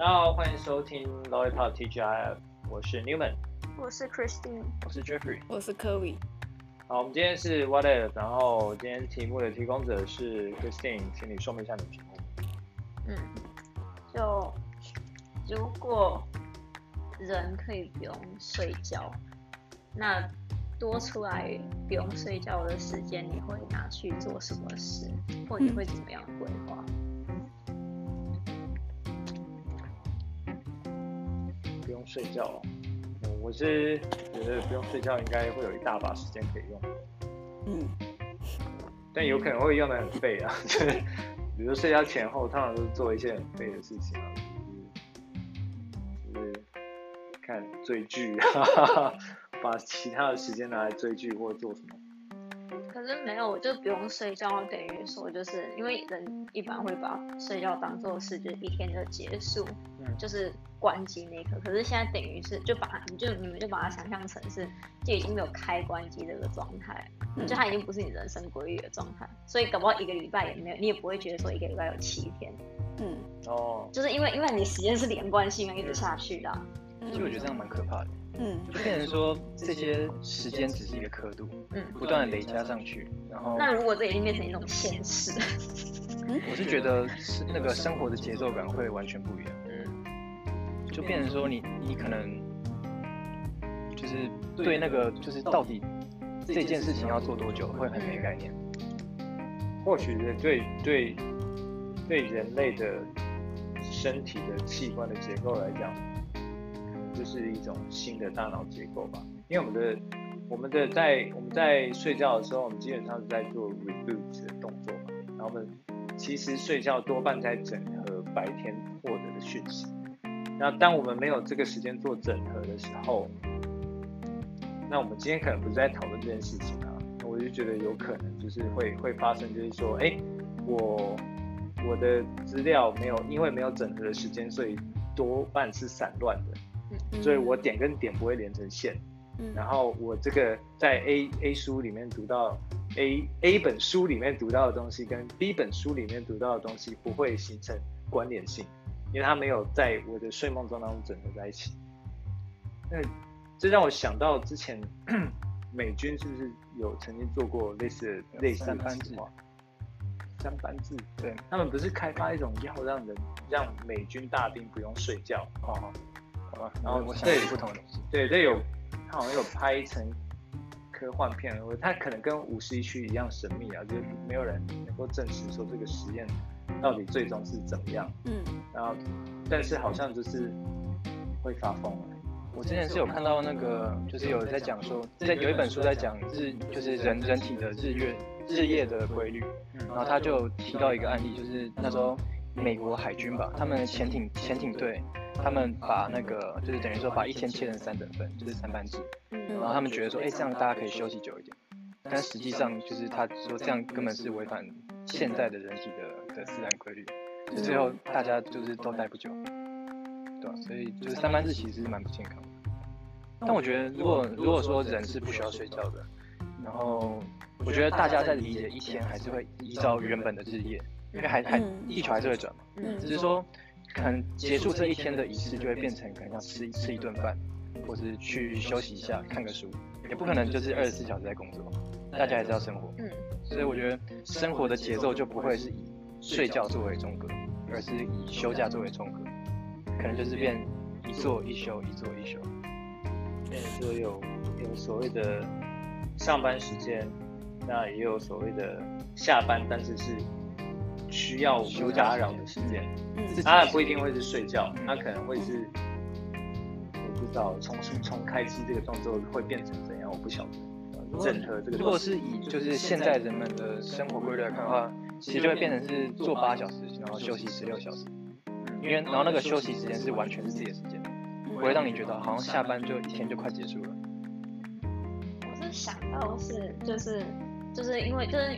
大家好，欢迎收听 Lollipop TGIF，我是 Newman，我是 Christine，我是 Jeffrey，我是 Kerry。好，我们今天是 What If，然后今天题目的提供者是 Christine，请你说明一下你的题目。嗯，就如果人可以不用睡觉，那多出来不用睡觉的时间，你会拿去做什么事，或你会怎么样规划？不睡觉，我是觉得不用睡觉应该会有一大把时间可以用。嗯，但有可能会用的很废啊，就是比如睡觉前后，通常都是做一些很废的事情啊，就是就是看追剧啊。把其他的时间拿来追剧或者做什么？可是没有，我就不用睡觉，等于说就是因为人一般会把睡觉当做是就是一天的结束，嗯，就是关机那一刻。可是现在等于是就把你就你们就把它想象成是就已经没有开关机这个状态，嗯，就它已经不是你人生规律的状态，所以搞不好一个礼拜也没有，你也不会觉得说一个礼拜有七天，嗯，哦，就是因为因为你时间是连贯性啊一直下去的，其实我觉得这样蛮可怕的。嗯，就变成说这些时间只是一个刻度，嗯，不断的累加上去，然后那如果这已经变成一种现实，我是觉得是那个生活的节奏感会完全不一样，嗯，就变成说你你可能就是对那个就是到底这件事情要做多久会很没概念，或许对对对人类的身体的器官的结构来讲。就是一种新的大脑结构吧，因为我们的我们的在我们在睡觉的时候，我们基本上是在做 reboot 的动作嘛，然后我们其实睡觉多半在整合白天获得的讯息。那当我们没有这个时间做整合的时候，那我们今天可能不是在讨论这件事情啊，我就觉得有可能就是会会发生，就是说，哎，我我的资料没有因为没有整合的时间，所以多半是散乱的。所以我点跟点不会连成线，嗯，然后我这个在 A A 书里面读到 A A 本书里面读到的东西，跟 B 本书里面读到的东西不会形成关联性，因为它没有在我的睡梦中当中整合在一起。那这让我想到之前 美军是不是有曾经做过类似的类似的计划？三班制，对，他们不是开发一种药让人让美军大兵不用睡觉？哦。好吧然后我这有不同的东西，对，这有，他好像有拍成科幻片，他可能跟五十一区一样神秘啊，就是没有人能够证实说这个实验到底最终是怎么样。嗯，然后但是好像就是会发疯。我之前是有看到那个，就是有在讲说，在有一本书在讲日，就是人人体的日月日夜的规律，然后他就提到一个案例，就是那时候美国海军吧，他们潜艇潜艇队。他们把那个就是等于说把一天切成三等份，就是三班制，然后他们觉得说，哎，这样大家可以休息久一点，但实际上就是他说这样根本是违反现在的人体的的自然规律，就最后大家就是都待不久，对吧？所以就是三班制其实是蛮不健康的。但我觉得如果如果说人是不需要睡觉的，然后我觉得大家在理解一天还是会依照原本的日夜，因为还还地球还是会转嘛，只是说。可能结束这一天的仪式，就会变成可能要吃吃一顿饭，或是去休息一下，看个书，也不可能就是二十四小时在工作，大家还是要生活。嗯，所以我觉得生活的节奏就不会是以睡觉作为中隔，而是以休假作为中隔，可能就是变一做一休，一做一休，变成说有有所谓的上班时间，那也有所谓的下班，但是是。需要无打扰的时间，当然不一定会是睡觉，他可能会是，我不知道重新重开机这个动作会变成怎样，我不晓得。整合这个，如果是以就是现在人们的生活规律来看的话，其实就会变成是做八小时，然后休息十六小时，因为然后那个休息时间是完全是自己的时间，不会让你觉得好像下班就一天就快结束了。我是想到是就是就是因为就是。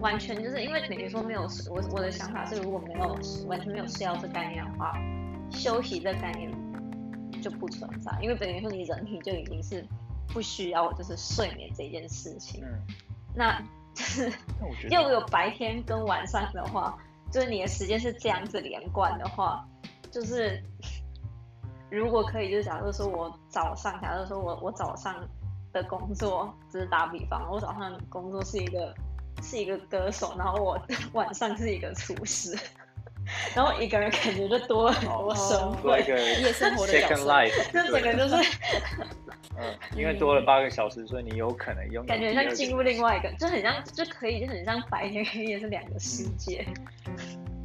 完全就是因为等于说没有我我的想法是，如果没有完全没有睡觉这概念的话，休息这概念就不存在，因为等于说你人体就已经是不需要就是睡眠这件事情。嗯，那就是又有白天跟晚上的话，就是你的时间是这样子连贯的话，就是 如果可以，就假如说我早上，假如说我我早上的工作，只是打比方，我早上工作是一个是一个歌手，然后我 晚上是一个厨师。然后一个人感觉就多了很多生活，多一个夜生活的 second life，这整个就是，嗯，因为多了八个小时，所以你有可能用感觉像进入另外一个，就很像就可以就很像白天黑夜是两个世界。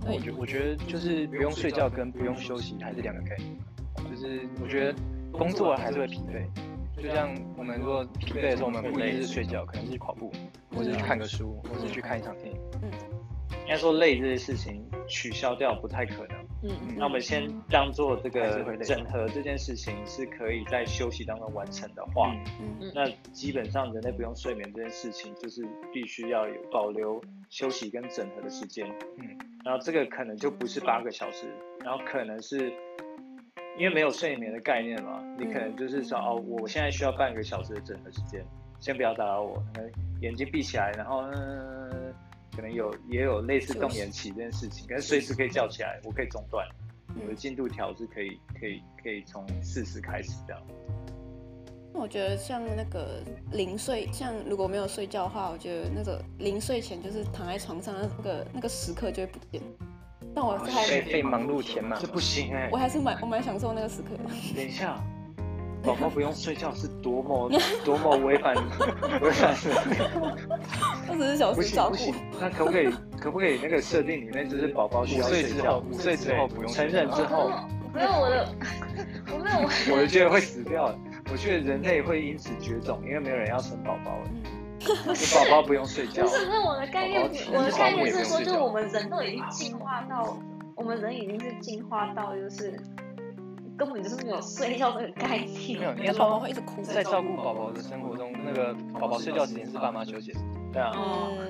我觉我觉得就是不用睡觉跟不用休息还是两个概念，就是我觉得工作还是会疲惫，就像我们如果疲惫的时候，我们不一定是睡觉，可能是去跑步，或者去看个书，或者去看一场电影。嗯。应该说累这些事情取消掉不太可能。嗯嗯。那我们先当做这个整合这件事情是可以在休息当中完成的话，嗯嗯。那基本上人类不用睡眠这件事情，就是必须要有保留休息跟整合的时间。嗯。然后这个可能就不是八个小时，然后可能是因为没有睡眠的概念嘛，你可能就是说哦，我现在需要半个小时的整合时间，先不要打扰我，眼睛闭起来，然后嗯。可能有也有类似动眼期这件事情，可是随时可以叫起来，我可以中断，我的进度条是可以可以可以从四十开始这样。那我觉得像那个临睡，像如果没有睡觉的话，我觉得那个临睡前就是躺在床上那个那个时刻就会不见。但我还被被忙碌填满，这不行哎、欸。我还是蛮我蛮享受那个时刻的。等一下。宝宝不用睡觉是多么多么违反 违反二十四小时照顾。那可不可以可不可以那个设定里面就是宝宝需要睡觉，五岁之后不用，成人之后。没有我的，我没有。我觉得会死掉，我觉得人类会因此绝种，因为没有人要生宝宝了。你宝宝不用睡觉。不是，不是我的概念，我的概念是说，就我们人都已经进化到，我们人已经是进化到就是。根本就是没有睡觉这个概念。没有，应该宝宝会一直哭。在照顾宝宝的生活中，那个宝宝睡觉时间是爸妈休息时间。对啊，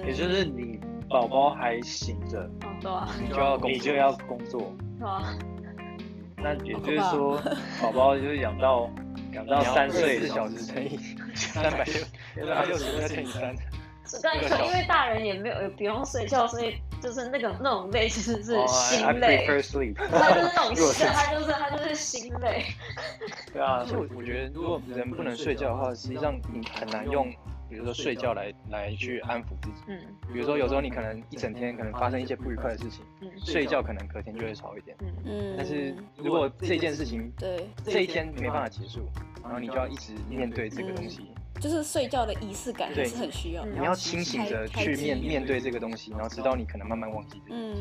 也就是你宝宝还醒着，对啊，你就要你就要工作。对吧。那也就是说，宝宝就是养到养到三岁，四小时乘以三百六，三百六十再乘以三。但是因为大人也没有也不用睡觉，所以。就是那个那种累，其实是心累。他就是那种 心，他就是他就是心累。对啊，所以我觉得，如果人不能睡觉的话，实际上你很难用，比如说睡觉来来去安抚自己。嗯。比如说有时候你可能一整天可能发生一些不愉快的事情，嗯睡觉可能隔天就会好一点。嗯嗯。但是如果这件事情对这一天没办法结束，然后你就要一直面对这个东西。就是睡觉的仪式感也是很需要，你要清醒着去面面对这个东西，然后直到你可能慢慢忘记。嗯，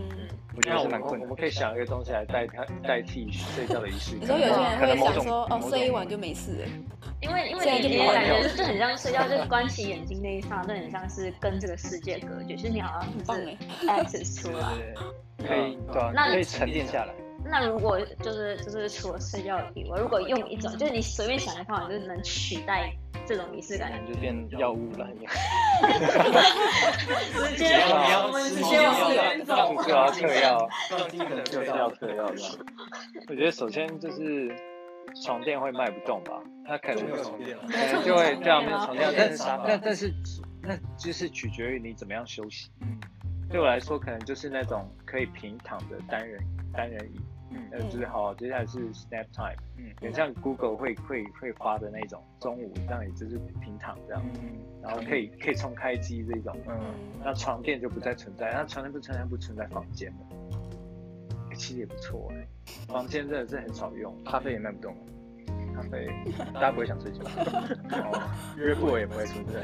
我觉得是蛮困难。我们可以想一个东西来代替代替睡觉的仪式感。你说有些人会想说，哦，睡一晚就没事了。因为因为你你感觉就很像睡觉，就关起眼睛那一刹那，就很像是跟这个世界隔绝，就是你好像是 access 出来，可以对可以沉淀下来。那如果就是就是除了睡觉以外，如果用一种就是你随便想的方法，就是能取代。这种仪式感就变药物了，直接我们直接往里走，就要嗑药，就是要嗑药。我觉得首先就是床垫会卖不动吧，它可能 可能就会这样没有床垫，但是但但是那就是取决于你怎么样休息。对我来说，可能就是那种可以平躺的单人单人椅。嗯，就是好，接下来是 Snap Time，嗯，很像 Google 会会会发的那种，中午让你就是平躺这样，嗯，然后可以可以冲开机这种，嗯，那床垫就不再存在，那床垫不存在不存在房间了，其实也不错哎，房间真的是很少用，咖啡也卖不动，咖啡大家不会想睡觉，哦，约过也不会存在，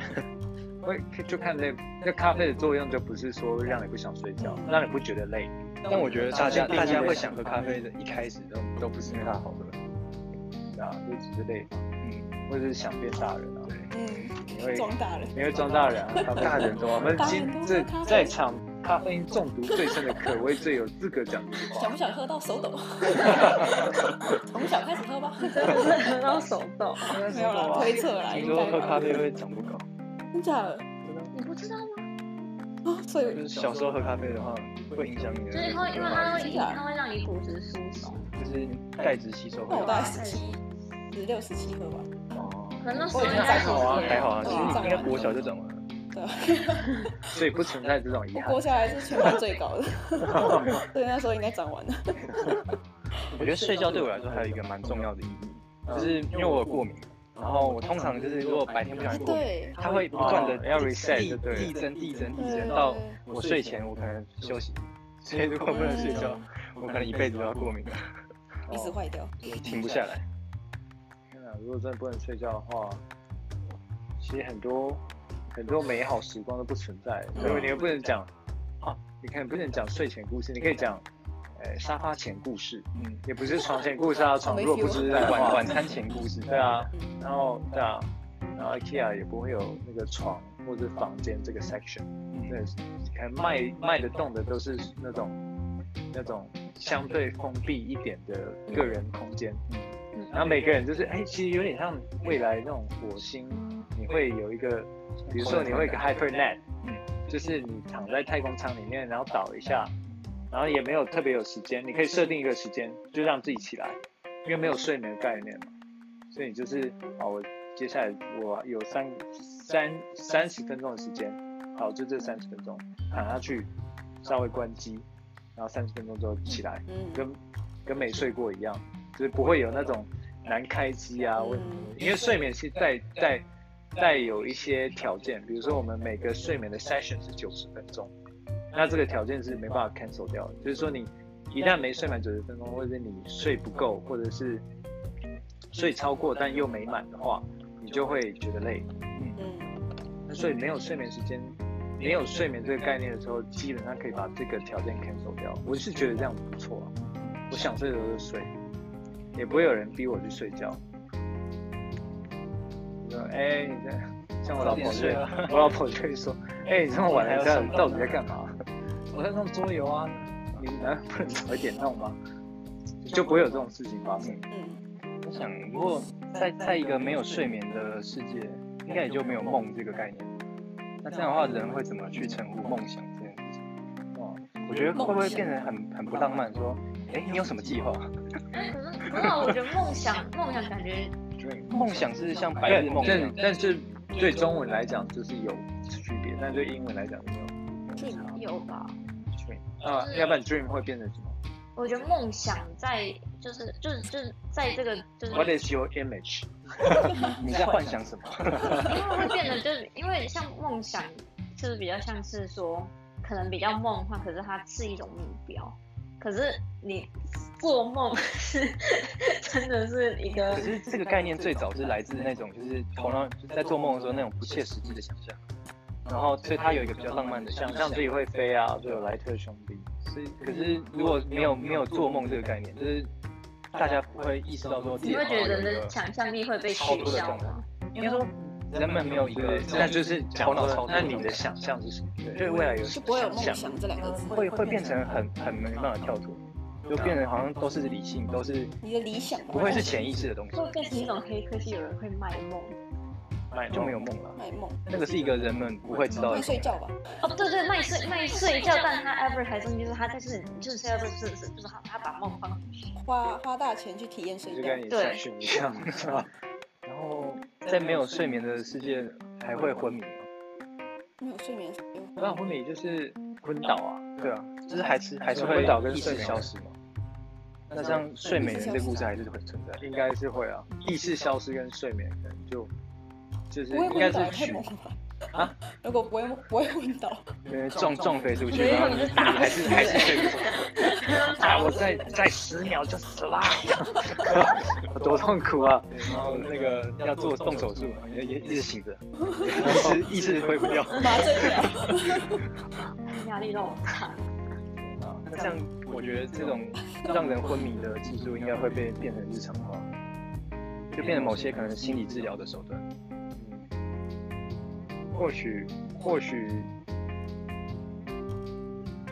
会就看这那咖啡的作用就不是说让你不想睡觉，让你不觉得累。但我觉得大家大家会想喝咖啡的，一开始都都不是因为它好喝，啊，就只是累，嗯，或者是想变大人啊，对嗯，你会装大人，你会装大人啊，大人多，我们今这在场咖啡因中毒最深的，可谓最有资格讲这句话。想不想喝到手抖？从小开始喝吧，喝到手抖，没有啦，推测啦，听说喝咖啡会长不高，真的？你不知道吗？啊，所以就是小时候喝咖啡的话。会影响你的，就是会，因为它会影响，它会让你骨质疏松，就是钙质吸收。我大概十七、十六、十七喝吧。哦，可能那时候还好啊，还好啊，其实应该国小就长完了。对，所以不存在这种遗憾。国小还是全班最高的，对，那时候应该长完了。我觉得睡觉对我来说还有一个蛮重要的意义，就是因为我有过敏，然后我通常就是如果白天不小心过敏，它会不断的要 reset，递增递增递增到我睡前我可能休息，所以如果不能睡觉，我可能一辈子都要过敏了，一直坏掉，停不下来。天哪，如果真的不能睡觉的话，其实很多很多美好时光都不存在，所以你又不能讲。你看，不能讲睡前故事，你可以讲，呃，沙发前故事，嗯，也不是床前故事啊，床若不知晚晚餐前故事，对啊，然后对啊，然后 IKEA 也不会有那个床或者房间这个 section，对，可能卖卖得动的都是那种那种相对封闭一点的个人空间，嗯，然后每个人就是，哎，其实有点像未来那种火星，你会有一个，比如说你会一个 HyperNet 嗯。就是你躺在太空舱里面，然后倒一下，然后也没有特别有时间，你可以设定一个时间，就让自己起来，因为没有睡眠的概念嘛，所以就是，好，我接下来我有三三三十分钟的时间，好，就这三十分钟躺下去，稍微关机，然后三十分钟之后起来，跟跟没睡过一样，就是不会有那种难开机啊问题，因为睡眠是带带。带有一些条件，比如说我们每个睡眠的 session 是九十分钟，那这个条件是没办法 cancel 掉的。就是说你一旦没睡满九十分钟，或者是你睡不够，或者是睡超过但又没满的话，你就会觉得累。嗯嗯。那所以没有睡眠时间，没有睡眠这个概念的时候，基本上可以把这个条件 cancel 掉。我是觉得这样不错啊，我想睡的时候就睡，也不会有人逼我去睡觉。哎、欸，你在像我老婆睡，我老婆就会说，哎、欸，你这么晚了，在到底在干嘛？我在弄桌游啊，你难道不能早一点弄吗？就不会有这种事情发生。嗯，我想，如果在在一个没有睡眠的世界，应该也就没有梦这个概念。那这样的话，人会怎么去称呼梦想这件事情？哦，我觉得会不会变得很很不浪漫？说，哎、欸，你有什么计划？可是，可是我觉得梦想，梦想感觉。梦想是像白日梦，但但是对中文来讲就是有区别，但对英文来讲没有。dream 有吧？dream 啊，要不然 dream 会变成什么？我觉得梦想在就是就是就是在这个就是 What is your image？你在幻想什么？因为会变得就是因为像梦想就是比较像是说可能比较梦幻，可是它是一种目标。可是你做梦是真的是一个，可是这个概念最早是来自那种就是头脑在做梦的时候那种不切实际的想象，然后所以它有一个比较浪漫的想象自己会飞啊，就有莱特兄弟。所以可是如果没有没有做梦这个概念，就是大家不会意识到说，你会觉得人的想象力会被取消吗？应该说。人们没有一个，那就是头脑操作。那你的想象是什么？对未来有是不会有梦想这两个字，会会变成很很没办法跳脱，就变成好像都是理性，都是你的理想，不会是潜意识的东西。会变成一种黑科技，有人会卖梦，卖就没有梦了。卖梦，那个是一个人们不会知道的。卖睡觉吧？哦，对对，卖睡卖睡觉，但他 advertising 就是他就是就是 advertising 就是他他把梦放进去，花花大钱去体验睡觉，对，一样是吧？然后在没有睡眠的世界，还会昏迷吗？没有睡眠，不然昏迷就是昏倒啊。对啊，就是还是还是会昏倒跟睡消失嘛。那像睡美人这个故事还是会存在，应该是会啊。意识消失跟睡眠可能就就是应该是取。啊？如果不会 不会昏倒，因为撞撞飞出去，然后你还是还是睡不着。啊！我再再十秒就死了，多痛苦啊！然后那个要做动手术，也也一直醒着，一直一直挥不掉，麻醉掉，压力都大。啊，那这样我觉得这种让人昏迷的技术应该会被变成日常化，就变成某些可能心理治疗的手段。或许，或许，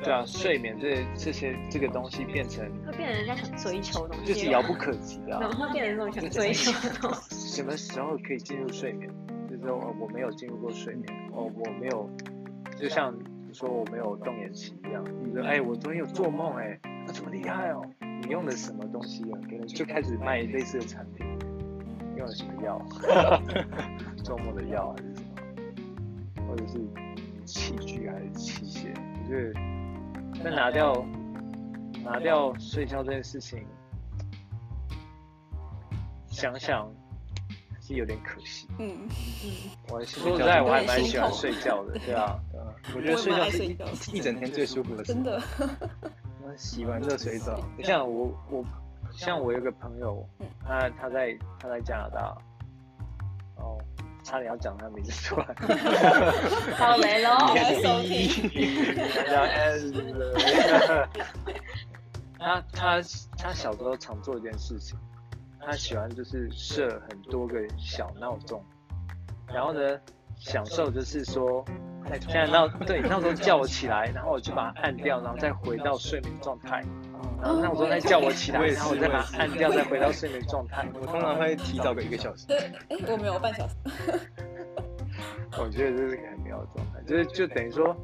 对啊，睡眠这这些这个东西变成会变成人家想追求的东西，就是遥不可及的。然后会变成这种想追求的东西。什么时候可以进入睡眠？就是说我没有进入过睡眠，哦，我没有，就像说我没有动眼期一样。你说，哎，我昨天有做梦，哎，那这么厉害哦？你用的什么东西啊？可能就开始卖类似的产品，用了什么药？做梦的药还是什么？或者是器具还是器械？我觉得，那拿掉拿掉睡觉这件事情，想想是有点可惜。嗯。嗯，我说实在，我还蛮喜欢睡觉的，对啊，我觉得睡觉是一一整天最舒服的事。真的。洗完热水澡，像我我像我有个朋友，他他在他在加拿大，哦，差点要讲他名字出来，好雷喽，收听，他他他小时候常做一件事情，他喜欢就是设很多个小闹钟，然后呢，享受就是说。现在闹对闹钟叫我起来，然后我就把它按掉，然后再回到睡眠状态。然后闹钟再叫我起来，然后我再把它按掉，再回到睡眠状态。我通常会提早个一个小时。对，哎，我没有半小时。我觉得这是个很妙的状态，就是就等于说，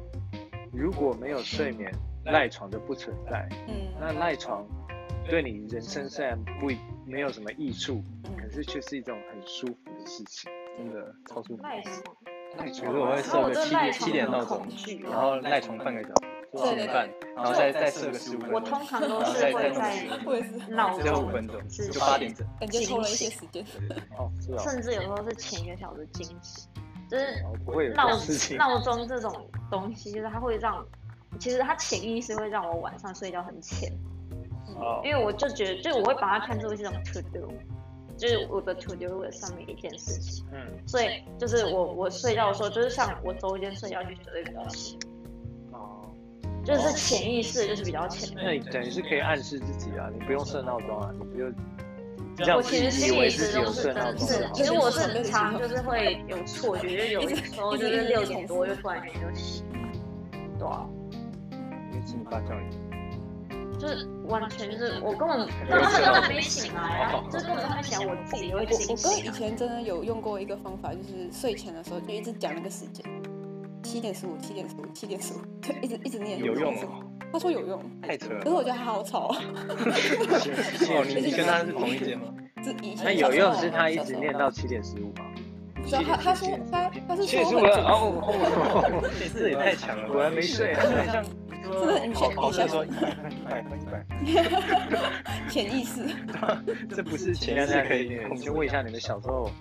如果没有睡眠，赖床就不存在。嗯。那赖床对你人生虽然不没有什么益处，可是却是一种很舒服的事情，真的超舒服。比如说我会设个七点七点闹钟，然后赖床半个小时，七点半，然后再再设个十五分钟，我通常都是会在闹钟五分钟，就八点整，感觉抽了一些时间。哦，是啊。甚至有时候是前一个小时惊喜，就是闹闹钟这种东西，就是它会让，其实它潜意识会让我晚上睡觉很浅。哦。因为我就觉得，就我会把它看作是一种 to do。就是我的 to do list 上面一件事情，嗯，所以就是我我睡觉的时候，就是像我周间睡觉就绝对比较浅，哦，就是潜意识就是比较浅。那你等于是可以暗示自己啊，你不用设闹钟啊，你不用。我其实心里始终是真是，其实我是很常就是会有错觉，就有的时候就是六点多就突然间就醒，对啊，因为请你爸叫你。就是完全就是我根本，他们根本没醒来啊！就是根本他们想我自己会惊醒。我哥以前真的有用过一个方法，就是睡前的时候就一直讲那个时间，七点十五，七点十五，七点十五，就一直一直念。有用吗？他说有用。太扯了。可是我觉得他好吵。哦，你你跟他是同一届吗？那有用是他一直念到七点十五吗？他他说他他是说很哦，这也太强了，果然没睡啊。真的很潜，好像说一百分一百分一百，潜意识，这不是潜意识可以。我们先问一下你们小时候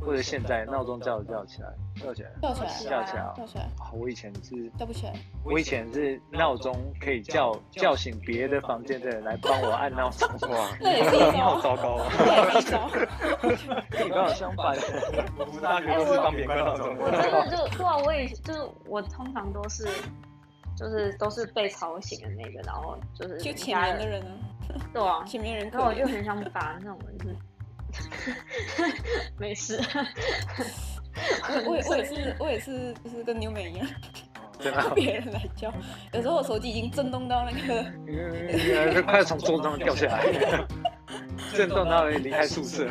或者现在闹钟叫叫起来，叫起来，叫起来，叫起来，叫起来。我以前是叫不起来。我以前是闹钟可以叫叫醒别的房间的人来帮我按闹钟。哇，你好糟糕啊！跟 你刚好相反，我们大学都是帮别人按闹钟。我真的就对啊，我也就是我通常都是。就是都是被吵醒的那个，然后就是就前面的人呢，对啊，前面人，然后我就很想把那种人，没事，我我也我也是我也是就是跟牛美一样，让别人来教，有时候我手机已经震动到那个，快要从桌子上掉下来，震动到离开宿舍。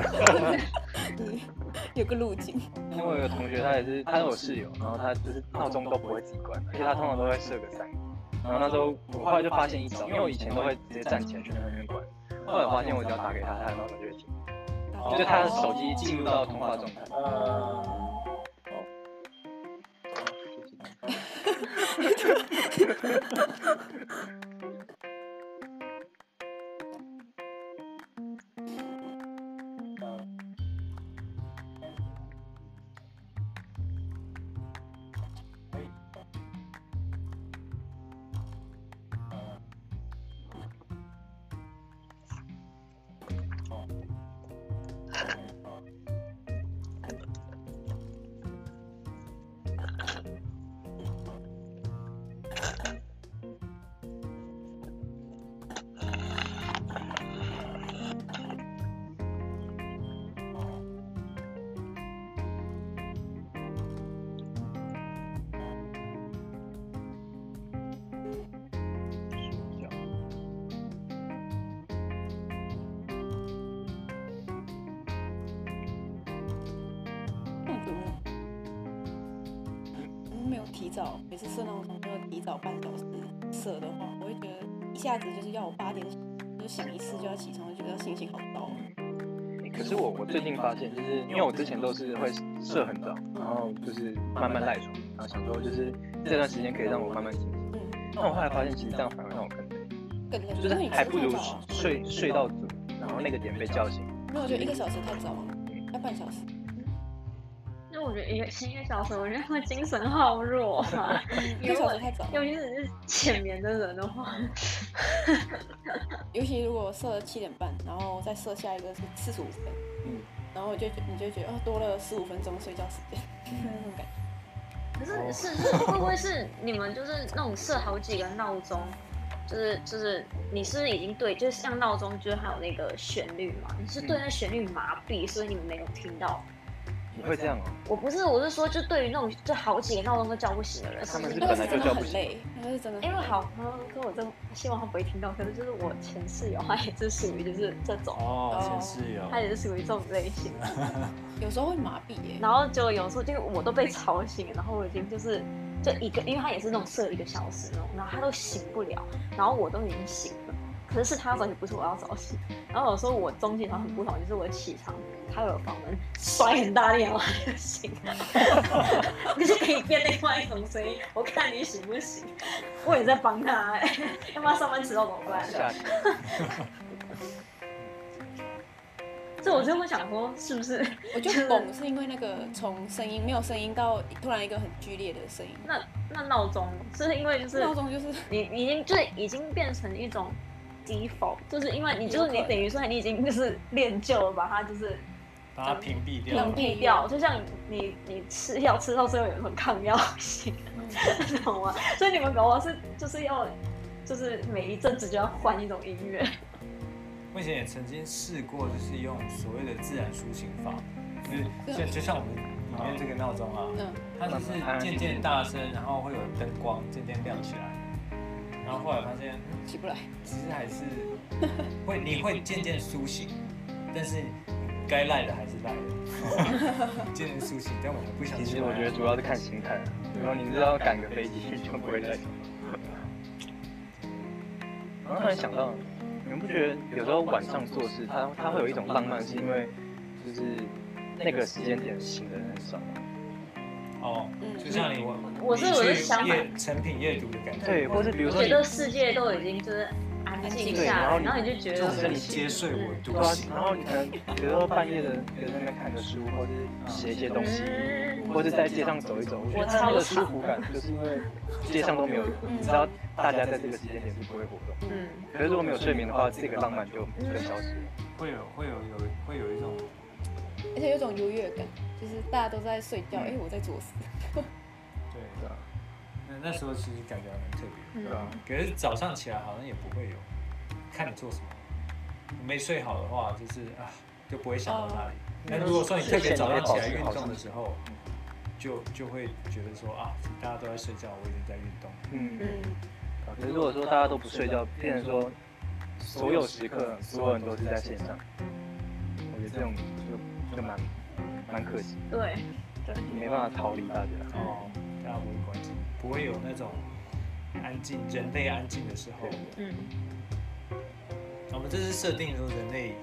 有个路径，因为我有个同学，他也是，他是我室友，然后他就是闹钟都不会自己关，而且他通常都会设个三个。然后那时候我后来就发现一招，因为我以前都会直接站起来去那边关，后来我发现我只要打给他，他的闹钟就会停，就是他的手机进入到通话状态。早每次设闹钟都要提早半小时设的话，我会觉得一下子就是要我八点就响一次就要起床，就觉得心情好糟。可是我我最近发现，就是因为我之前都是会设很早，然后就是慢慢赖床，然后想说就是这段时间可以让我慢慢醒。嗯。但我后来发现，其实这样反而让我更累，更累，就是还不如睡睡到足，然后那个点被叫醒，那我觉得一个小时太早了，要半小时。因为我觉得一个一个小时，我觉得会精神好弱啊。一个小时太早，尤其是浅眠的人的话。尤其如果设了七点半，然后再设下一个是四十五分，嗯，然后我就你就觉得哦，多了十五分钟睡觉时间，那种感觉。可是是是会不会是你们就是那种设好几个闹钟，就是就是你是不是已经对，就是像闹钟就是还有那个旋律嘛？你是对那旋律麻痹，所以你们没有听到。你会这样哦？我不是，我是说，就对于那种就好几个闹钟都叫不醒的人，他们是本来就叫不醒。那是真的。因为好，可我真希望他不会听到。可是就是我前室友，他也是属于就是这种哦，前室友，他也是属于这种类型的。有时候会麻痹耶，然后就有时候就我都被吵醒，然后我已经就是就一个，因为他也是那种设一个小时那种，然后他都醒不了，然后我都已经醒了。可是是他要早起，不是我要早起。然后有时候我中间他很不爽，就是我起床，开了房门，摔很大力，然后他就醒了。你是可以变另外一种声音，我看你醒不醒。我也在帮他、欸，要不然上班迟到怎么办？这 我就会想说，是不是？我就懵，是因为那个从声音没有声音到突然一个很剧烈的声音。那那闹钟是因为就是闹钟就是你已经就是已经变成一种。Default 就是因为你就是你等于说你已经就是练就了，把它就是把它屏蔽掉，屏蔽掉，就像你你吃药吃到最后有一种抗药性，懂吗？所以你们搞我是就是要就是每一阵子就要换一种音乐。我以前也曾经试过，就是用所谓的自然苏醒法，就是就就像我们里面这个闹钟啊，它只是渐渐大声，然后会有灯光渐渐亮起来。然后后来发现起不来，其实还是 会，你会渐渐苏醒，但是该赖的还是赖的，渐渐苏醒，但我们不想。其实我觉得主要是看心态，然后你知道赶个飞机就不会累。然后突然想到，你们不觉得有时候晚上做事，它它会有一种浪漫，是因为就是那个时间点醒的人很少。哦，就像你我我是我是想阅成品阅读的感觉，对，或是比如说觉得世界都已经就是安静下来，然后你就觉得就是你接睡我读，然后你可能比如说半夜的在那边看个书，或者写一些东西，或者在街上走一走，我觉得那个舒服感就是因为街上都没有人，你知道大家在这个时间点是不会活动，嗯，可是如果没有睡眠的话，这个浪漫就就消失。了，会有会有有会有一种，而且有种优越感。就是大家都在睡觉，哎、嗯欸，我在做事。对的，那那时候其实感觉还蛮特别，对吧？可是早上起来好像也不会有，看你做什么。没睡好的话，就是啊，就不会想到那里。那、哦、如果说你特别早上起来运动的时候，就就会觉得说啊，大家都在睡觉，我已经在运动。嗯嗯。可是如果说大家都不睡觉，变成说所有时刻所有人都是在线上，我觉得这种就就蛮。蛮可惜，对，对，没办法逃离大家。哦，大家不会关心，不会有那种安静，人类安静的时候。嗯。我们这是设定说人类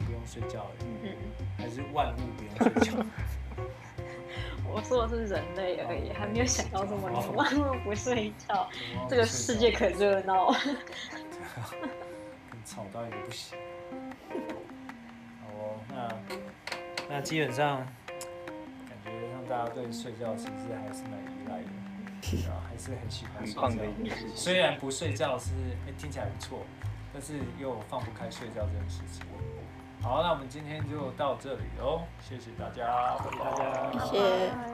不用睡觉，嗯，还是万物不用睡觉？我说的是人类而已，还没有想到这么多。万物不睡觉，这个世界可热闹。吵到一个不行。那基本上，感觉让大家对睡觉其实还是蛮依赖的，啊，还是很喜欢睡觉。虽然不睡觉是，哎，听起来不错，但是又放不开睡觉这件事情。好，那我们今天就到这里喽，谢谢大家，谢谢大家，谢谢。